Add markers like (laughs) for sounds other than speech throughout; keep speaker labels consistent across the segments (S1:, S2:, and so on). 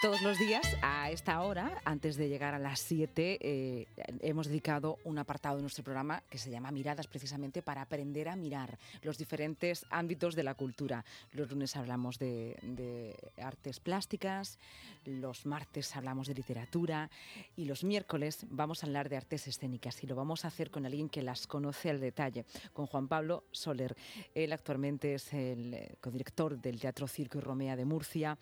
S1: Todos los días, a esta hora, antes de llegar a las 7, eh, hemos dedicado un apartado de nuestro programa que se llama Miradas, precisamente para aprender a mirar los diferentes ámbitos de la cultura. Los lunes hablamos de, de artes plásticas, los martes hablamos de literatura y los miércoles vamos a hablar de artes escénicas y lo vamos a hacer con alguien que las conoce al detalle, con Juan Pablo Soler. Él actualmente es el eh, codirector del Teatro Circo y Romea de Murcia,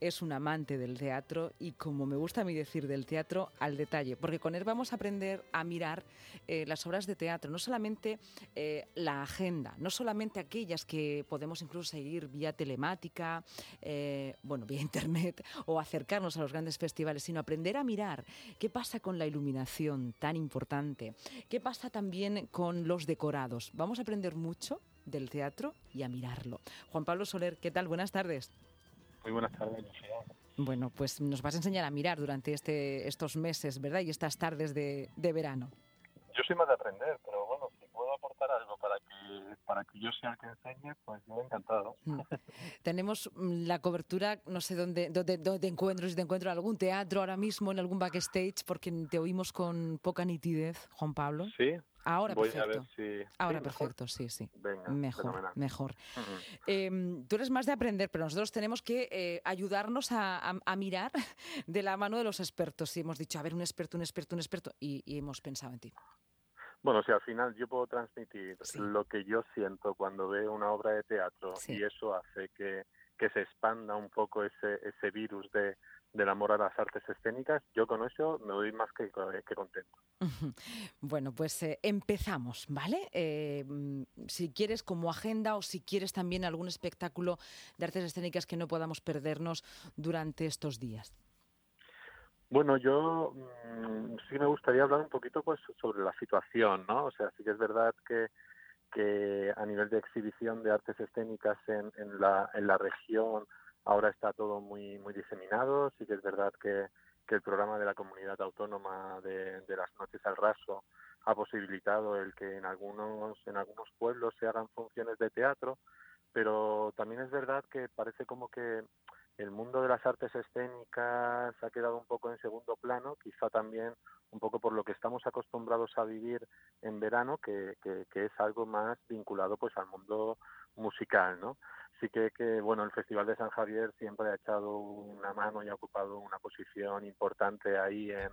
S1: es un amante del teatro y como me gusta a mí decir del teatro al detalle, porque con él vamos a aprender a mirar eh, las obras de teatro, no solamente eh, la agenda, no solamente aquellas que podemos incluso seguir vía telemática, eh, bueno, vía (laughs) internet o acercarnos a los grandes festivales, sino aprender a mirar qué pasa con la iluminación tan importante, qué pasa también con los decorados. Vamos a aprender mucho del teatro y a mirarlo. Juan Pablo Soler, ¿qué tal? Buenas tardes.
S2: Muy buenas tardes,
S1: bueno, pues nos vas a enseñar a mirar durante este, estos meses, ¿verdad? Y estas tardes de, de verano.
S2: Yo soy más de aprender, pero bueno, si puedo aportar algo para que, para que yo sea el que enseñe, pues yo encantado.
S1: Mm. Tenemos mm, la cobertura, no sé dónde, dónde, dónde encuentro, si te encuentro en algún teatro ahora mismo, en algún backstage, porque te oímos con poca nitidez, Juan Pablo.
S2: Sí,
S1: Ahora
S2: Voy
S1: perfecto.
S2: a ver si...
S1: Ahora
S2: ¿Sí,
S1: perfecto, sí, sí.
S2: Venga,
S1: mejor,
S2: fenomenal.
S1: mejor. Eh, tú eres más de aprender, pero nosotros tenemos que eh, ayudarnos a, a- a mirar de la mano de los expertos. Y hemos dicho, a ver, un experto, un experto, un experto, y, y hemos pensado en ti.
S2: Bueno, si al final yo puedo transmitir
S1: Sí.
S2: lo que yo siento cuando veo una obra de teatro
S1: Sí.
S2: y eso hace que, que se expanda un poco ese, ese virus de, del amor a las artes escénicas, yo con eso me voy más que, que contento. (laughs)
S1: Bueno, pues eh, empezamos, ¿vale? Eh, si quieres como agenda o si quieres también algún espectáculo de artes escénicas que no podamos perdernos durante estos días.
S2: Bueno, yo mm, sí me gustaría hablar un poquito pues sobre la situación, ¿no? O sea, sí que es verdad que, que a nivel de exhibición de artes escénicas en, en, la, en la región ahora está todo muy muy diseminado. Sí que es verdad que, que el programa de la comunidad autónoma de, de las noches al raso ha posibilitado el que en algunos en algunos pueblos se hagan funciones de teatro, pero también es verdad que parece como que el mundo de las artes escénicas ha quedado un poco en segundo plano, quizá también un poco por lo que estamos acostumbrados a vivir en verano, que, que, que es algo más vinculado pues al mundo musical, ¿no? Sí que, que, bueno, el Festival de San Javier siempre ha echado una mano y ha ocupado una posición importante ahí en,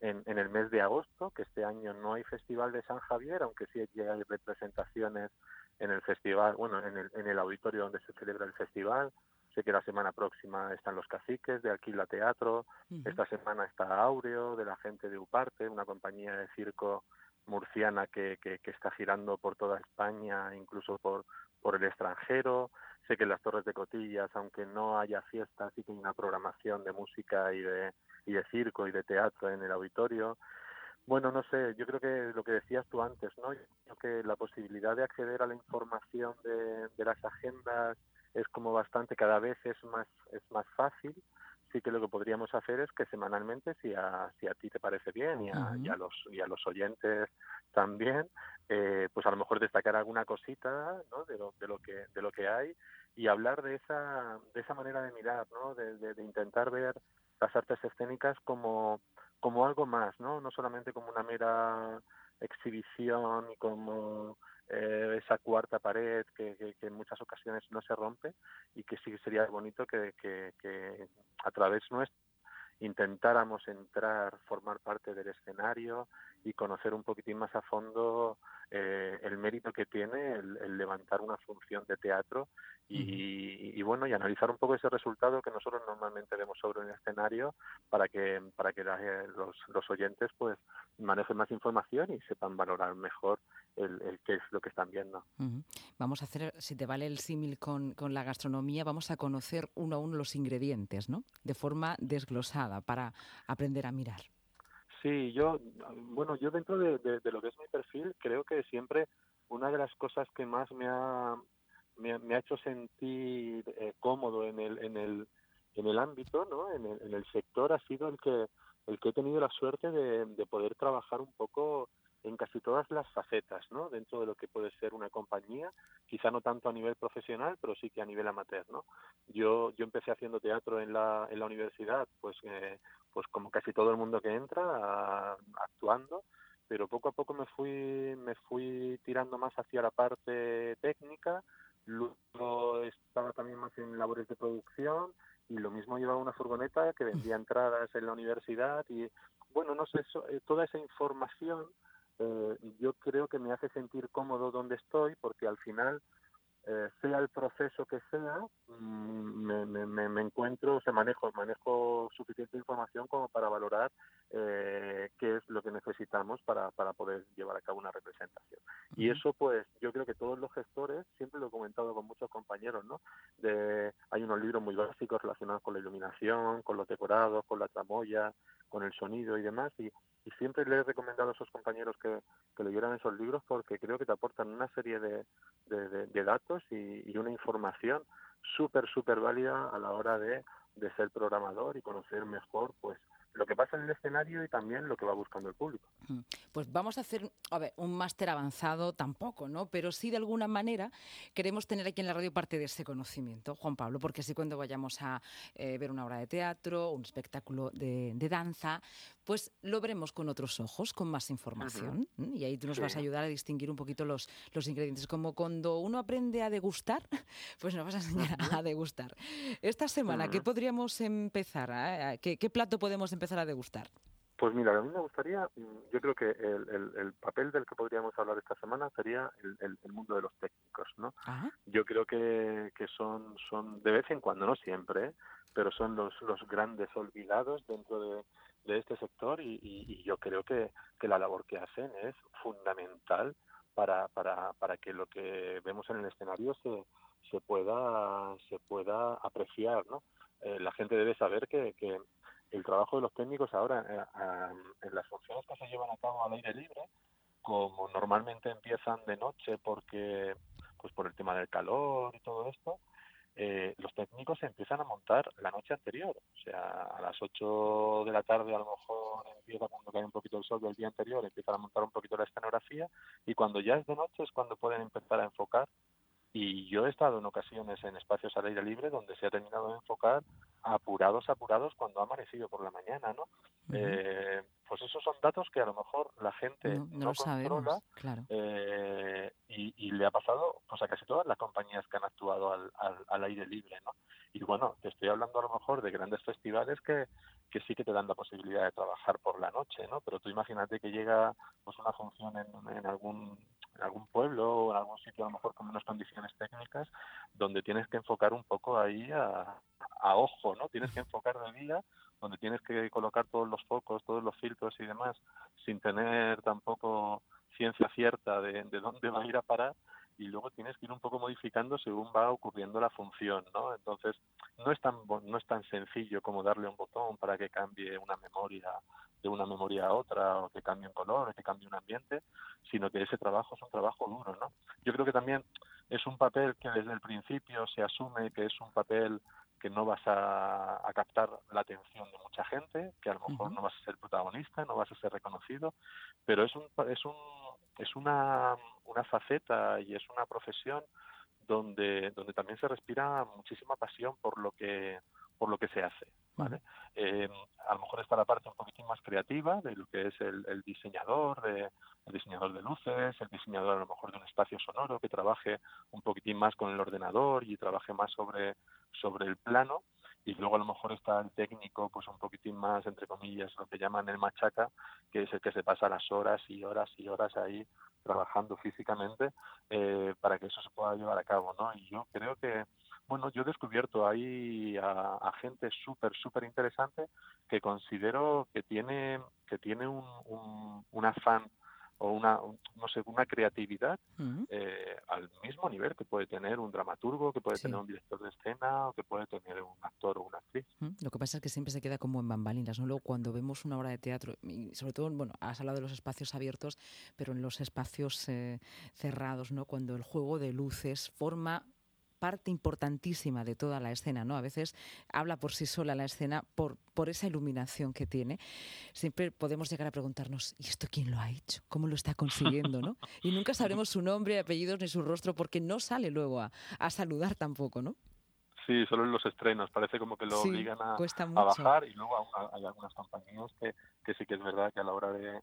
S2: en, en el mes de agosto, que este año no hay Festival de San Javier, aunque sí hay representaciones en el festival, bueno, en el auditorio donde se celebra el festival. Sé que la semana próxima están los caciques de Aquila Teatro, esta semana está Aureo, de la gente de Uparte, una compañía de circo murciana que, que, que está girando por toda España, incluso por, por el extranjero. Sé que en las Torres de Cotillas, aunque no haya fiestas, sí que hay una programación de música y de, y de circo y de teatro en el auditorio. Bueno, no sé, yo creo que lo que decías tú antes, ¿no? Yo creo que la posibilidad de acceder a la información de, de las agendas es como bastante, cada vez es más, es más fácil. Sí que lo que podríamos hacer es que semanalmente, si a, si a ti te parece bien y a, y a los, y a los oyentes también, eh, pues a lo mejor destacar alguna cosita ¿no? de, lo, de, lo que, de lo que hay y hablar de esa, de esa manera de mirar, ¿no? de, de, de intentar ver las artes escénicas como, como algo más, ¿no? no solamente como una mera exhibición y como eh, esa cuarta pared que, que, que, en muchas ocasiones no se rompe y que sí que sería bonito que, a través nuestro intentáramos entrar, formar parte del escenario y conocer un poquitín más a fondo eh, el mérito que tiene el, el, levantar una función de teatro y, y, y, bueno y analizar un poco ese resultado que nosotros normalmente vemos sobre un escenario para que para que la, los, los oyentes pues manejen más información y sepan valorar mejor el, el, qué es lo que están viendo.
S1: Uh -huh. Vamos a hacer, si te vale el símil con, con, la gastronomía, vamos a conocer uno a uno los ingredientes, ¿no? De forma desglosada para aprender a mirar.
S2: Sí, yo, bueno, yo dentro de, de, de lo que es mi perfil, creo que siempre una de las cosas que más me ha, me, me ha hecho sentir eh, cómodo en el, en el, en el ámbito, ¿no? En el, en el sector ha sido el que, el que he tenido la suerte de, de poder trabajar un poco en casi todas las facetas, ¿no? Dentro de lo que puede ser una compañía, quizá no tanto a nivel profesional, pero sí que a nivel amateur, ¿no? Yo, yo empecé haciendo teatro en la, en la universidad, pues, eh, pues como casi todo el mundo que entra, actuando, pero poco a poco me fui, me fui tirando más hacia la parte técnica, luego estaba también más en labores de producción y lo mismo llevaba una furgoneta que vendía entradas en la universidad y bueno, no sé, eh, toda esa información eh, yo creo que me hace sentir cómodo donde estoy porque al final eh, sea el proceso que sea mm, me, me, me, encuentro o sea manejo manejo suficiente información como para valorar eh, qué es lo que necesitamos para, para poder llevar a cabo una representación. Y eso pues yo creo que todos los gestores siempre lo he comentado con muchos compañeros no de hay unos libros muy básicos relacionados con la iluminación con los decorados con la tramoya con el sonido y demás y y siempre le he recomendado a esos compañeros que, que leyeran esos libros porque creo que te aportan una serie de, de, datos y, una información súper, súper válida a la hora de, de ser programador y conocer mejor pues lo que pasa en el escenario y también lo que va buscando el público.
S1: Mm. Pues vamos a hacer, a ver, un máster avanzado tampoco, ¿no? Pero sí de alguna manera queremos tener aquí en la radio parte de ese conocimiento, Juan Pablo, porque así cuando vayamos a eh, ver una obra de teatro, un espectáculo de, danza, pues lo veremos con otros ojos, con más información. Y ahí tú nos vas a ayudar a distinguir un poquito los, los ingredientes. Como cuando uno aprende a degustar, (laughs) pues nos vas a enseñar a degustar. Esta semana, ¿qué podríamos empezar? ¿Qué, ¿Qué plato podemos empezar? a degustar?
S2: Pues mira, a mí me gustaría, mm, yo creo que el, el, papel del que podríamos hablar esta semana sería el, el mundo de los técnicos, ¿no? Yo creo que, que son, son de vez en cuando, no siempre, ¿eh? pero son los, los grandes olvidados dentro de, de este sector y, y, yo creo que, que la labor que hacen es fundamental para, para, para que lo que vemos en el escenario se, se pueda se pueda apreciar, ¿no? Eh, la gente debe saber que, que el trabajo de los técnicos ahora eh, en las funciones que se llevan a cabo al aire libre, como normalmente empiezan de noche porque pues por el tema del calor y todo esto, eh, los técnicos se empiezan a montar la noche anterior. O sea, a las 8 de la tarde a lo mejor empieza cuando cae un poquito el sol del día anterior, empiezan a montar un poquito la escenografía y cuando ya es de noche es cuando pueden empezar a enfocar y yo he estado en ocasiones en espacios al aire libre donde se ha terminado de enfocar apurados, apurados cuando ha amanecido por la mañana, ¿no? Eh, pues esos son datos que a lo mejor la gente no, no, controla
S1: claro.
S2: eh, y, y, le ha pasado pues a casi todas las compañías que han actuado al, al, al, aire libre, ¿no? Y bueno, te estoy hablando a lo mejor de grandes festivales que, que sí que te dan la posibilidad de trabajar por la noche, ¿no? Pero tú imagínate que llega pues una función en, en algún en algún pueblo o en algún sitio a lo mejor con unas condiciones técnicas donde tienes que enfocar un poco ahí a, a ojo, ¿no? Tienes que enfocar de día donde tienes que colocar todos los focos, todos los filtros y demás, sin tener tampoco ciencia cierta de, de dónde va a ir a parar y luego tienes que ir un poco modificando según va ocurriendo la función, ¿no? Entonces, no es tan no es tan sencillo como darle un botón para que cambie una memoria de una memoria a otra o que cambie un color o que cambie un ambiente, sino que ese trabajo es un trabajo duro, ¿no? Yo creo que también es un papel que desde el principio se asume que es un papel que no vas a, a captar la atención de mucha gente, que a lo mejor uh -huh. no vas a ser protagonista, no vas a ser reconocido, pero es un es un es una, una faceta y es una profesión donde, donde también se respira muchísima pasión por lo que por lo que se hace. ¿vale? Eh, a lo mejor está la parte un poquitín más creativa de lo que es el, el diseñador, de, el diseñador de luces, el diseñador a lo mejor de un espacio sonoro que trabaje un poquitín más con el ordenador y trabaje más sobre, sobre el plano y luego a lo mejor está el técnico pues un poquitín más entre comillas lo que llaman el machaca que es el que se pasa las horas y horas y horas ahí trabajando físicamente eh, para que eso se pueda llevar a cabo no y yo creo que bueno yo he descubierto ahí a, a gente súper súper interesante que considero que tiene que tiene un, un, un afán o una, no sé, una creatividad uh -huh. eh, al mismo nivel que puede tener un dramaturgo, que puede sí. tener un director de escena o que puede tener un actor o una actriz.
S1: Uh -huh. Lo que pasa es que siempre se queda como en bambalinas, ¿no? Luego cuando vemos una obra de teatro, y sobre todo, bueno, has hablado de los espacios abiertos, pero en los espacios eh, cerrados, ¿no? Cuando el juego de luces forma parte importantísima de toda la escena, ¿no? A veces habla por sí sola la escena por, por esa iluminación que tiene. Siempre podemos llegar a preguntarnos, ¿y esto quién lo ha hecho? ¿Cómo lo está consiguiendo, no? Y nunca sabremos su nombre, apellidos ni su rostro porque no sale luego a, a saludar tampoco, ¿no?
S2: Sí, solo en los estrenos. Parece como que lo obligan a, a, bajar y luego hay algunas compañías que, que sí que es verdad que a la hora de,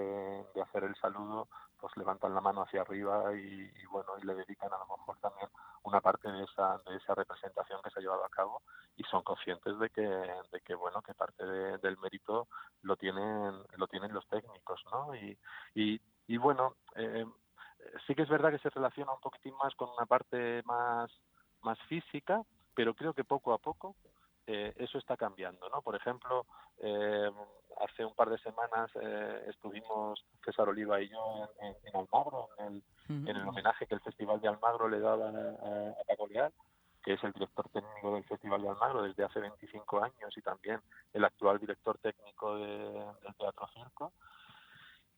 S2: de, hacer el saludo, pues levantan la mano hacia arriba y, bueno, y le dedican a lo mejor también una parte de esa, de esa representación que se ha llevado a cabo y son conscientes de que, de que bueno, que parte del mérito lo tienen, lo tienen los técnicos, ¿no? Y, y, y bueno, eh, sí que es verdad que se relaciona un poquitín más con una parte más, más física, pero creo que poco a poco eh, eso está cambiando, ¿no? Por ejemplo, eh, hace un par de semanas eh, estuvimos César Oliva y yo en, Almagro, en el, homenaje que el Festival de Almagro le daba a, Paco Leal, que es el director técnico del Festival de Almagro desde hace 25 años y también el actual director técnico del Teatro Circo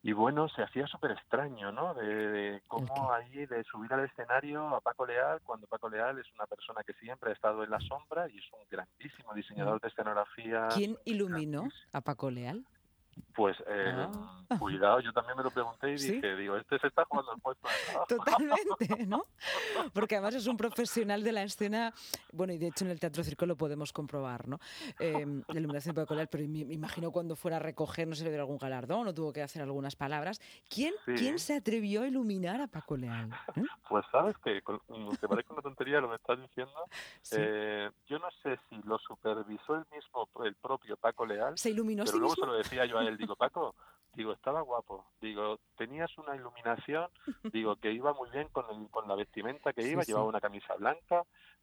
S2: y bueno, se hacía súper extraño, ¿no? De, cómo ahí, de subir al escenario a Paco Leal, cuando Paco Leal es una persona que siempre ha estado en la sombra y es un grandísimo diseñador de escenografía.
S1: ¿Quién iluminó a Paco Leal?
S2: Pues eh, ah. cuidado, yo también me lo pregunté y dije, digo, este se está jugando el puesto
S1: de Totalmente, ¿no? Porque además es un profesional de la escena, bueno, y de hecho en el Teatro Circo lo podemos comprobar, ¿no? Eh, la iluminación Paco Leal, pero me, imagino cuando fuera a recoger, no sé, le dio algún galardón o tuvo que hacer algunas palabras. ¿Quién, ¿quién se atrevió a iluminar a Paco Leal?
S2: ¿Eh? Pues sabes que, te parece una tontería lo que estás diciendo, eh, yo no sé si lo supervisó el mismo, el propio Paco Leal,
S1: ¿Se iluminó
S2: pero luego se lo decía yo a él, digo, Paco, digo, estaba guapo, digo, tenías una iluminación, (laughs) digo, que iba muy bien con, el, con la vestimenta que iba, llevaba una camisa blanca,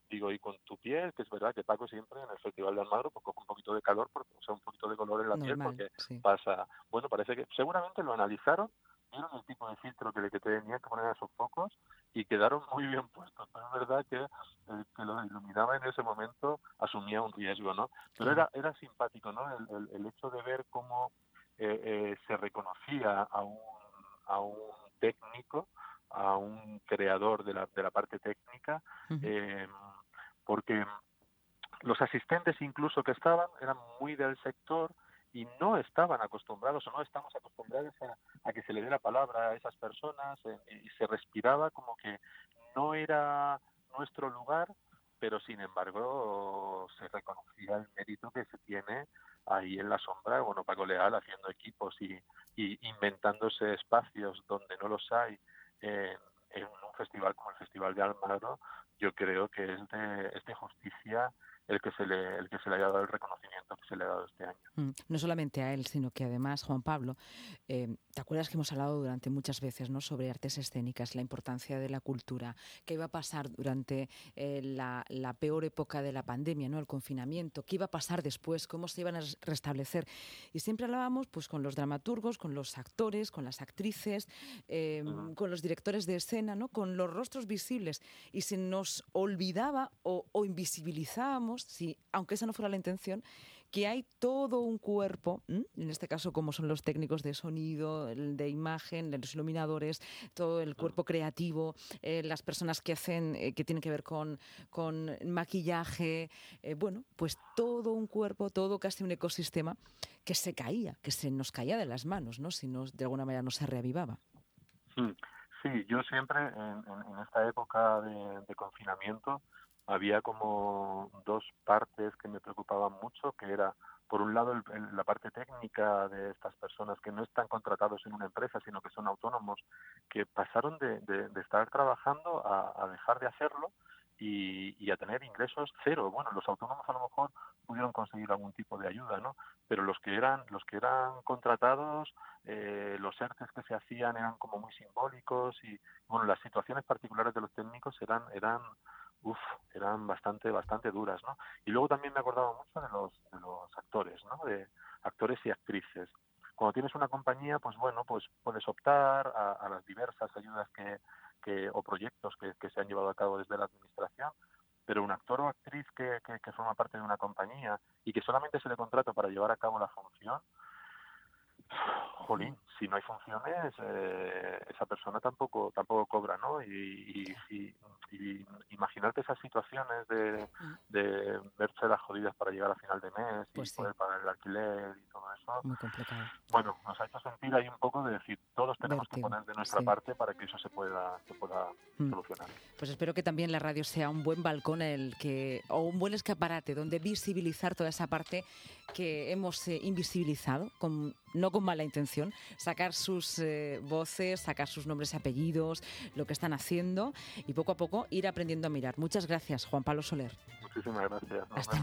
S2: digo, y con tu piel, que es verdad que Paco siempre en el Festival de Almagro pues coge un poquito de calor, porque, o sea, un poquito de color en la piel, porque pasa, bueno, parece que seguramente lo analizaron, vieron el tipo de filtro que, que tenían que poner a sus focos y quedaron muy bien puestos. Pero es verdad que el que lo iluminaba en ese momento asumía un riesgo, ¿no? Pero era, era simpático, ¿no? El, el, hecho de ver cómo eh, eh, se reconocía a un, a un técnico, a un creador de la, de la parte técnica, eh, porque los asistentes incluso que estaban eran muy del sector y no estaban acostumbrados o no estamos acostumbrados a, que se le dé la palabra a esas personas eh, y se respiraba como que no era nuestro lugar, pero sin embargo se reconocía el mérito que se tiene ahí en la sombra, bueno, Paco Leal haciendo equipos y, inventándose espacios donde no los hay en, un festival como el Festival de Almagro, yo creo que es de, es de justicia el que se le el que se le haya dado el reconocimiento que se le ha dado este año. Mm,
S1: no solamente a él, sino que además Juan Pablo, eh, ¿te acuerdas que hemos hablado durante muchas veces, no, sobre artes escénicas, la importancia de la cultura, qué iba a pasar durante eh, la, la, peor época de la pandemia, no, el confinamiento, qué iba a pasar después, cómo se iban a restablecer y siempre hablábamos, pues, con los dramaturgos, con los actores, con las actrices, eh, con los directores de escena, no, con los rostros visibles. Y se nos olvidaba o, o invisibilizábamos si, aunque esa no fuera la intención, que hay todo un cuerpo, en este caso como son los técnicos de sonido, de imagen, los iluminadores, todo el cuerpo creativo, eh, las personas que hacen, eh, que tienen que ver con, con maquillaje, eh, bueno, pues todo un cuerpo, todo casi un ecosistema que se caía, que se nos caía de las manos, ¿no? Si no, de alguna manera no se reavivaba.
S2: Sí, yo siempre en, esta época de confinamiento, había como dos partes que me preocupaban mucho, que era, por un lado, la parte técnica de estas personas que no están contratados en una empresa, sino que son autónomos, que pasaron de, de, estar trabajando a, dejar de hacerlo y, y, a tener ingresos cero. Bueno, los autónomos a lo mejor pudieron conseguir algún tipo de ayuda, ¿no? Pero los que eran los que eran contratados, eh, los ERTES que se hacían eran como muy simbólicos y bueno, las situaciones particulares de los técnicos eran eran uf, eran bastante, bastante duras, ¿no? Y luego también me acordaba mucho de los, de los actores, ¿no? De actores y actrices. Cuando tienes una compañía, pues bueno, pues puedes optar a, las diversas ayudas que, que o proyectos que, que, se han llevado a cabo desde la administración, pero un actor o actriz que, que, que forma parte de una compañía y que solamente se le contrata para llevar a cabo la función, jolín, si no hay funciones, eh, esa persona tampoco tampoco cobra, ¿no? Y, y, imaginarte esas situaciones de, mm. de verse las jodidas para llegar a final de mes y pues poder pagar el alquiler y todo eso.
S1: Muy complicado.
S2: Bueno, nos ha hecho sentir ahí un poco de decir, todos tenemos que poner de nuestra parte para que eso se pueda, se pueda mm. solucionar.
S1: Pues espero que también la radio sea un buen balcón el que o un buen escaparate donde visibilizar toda esa parte que hemos eh, invisibilizado, con, no con mala intención, sacar sus eh, voces, sacar sus nombres y apellidos, lo que están haciendo y poco a poco ir aprendiendo a mirar. Muchas gracias, Juan Pablo Soler.
S2: Muchísimas gracias.
S1: hasta,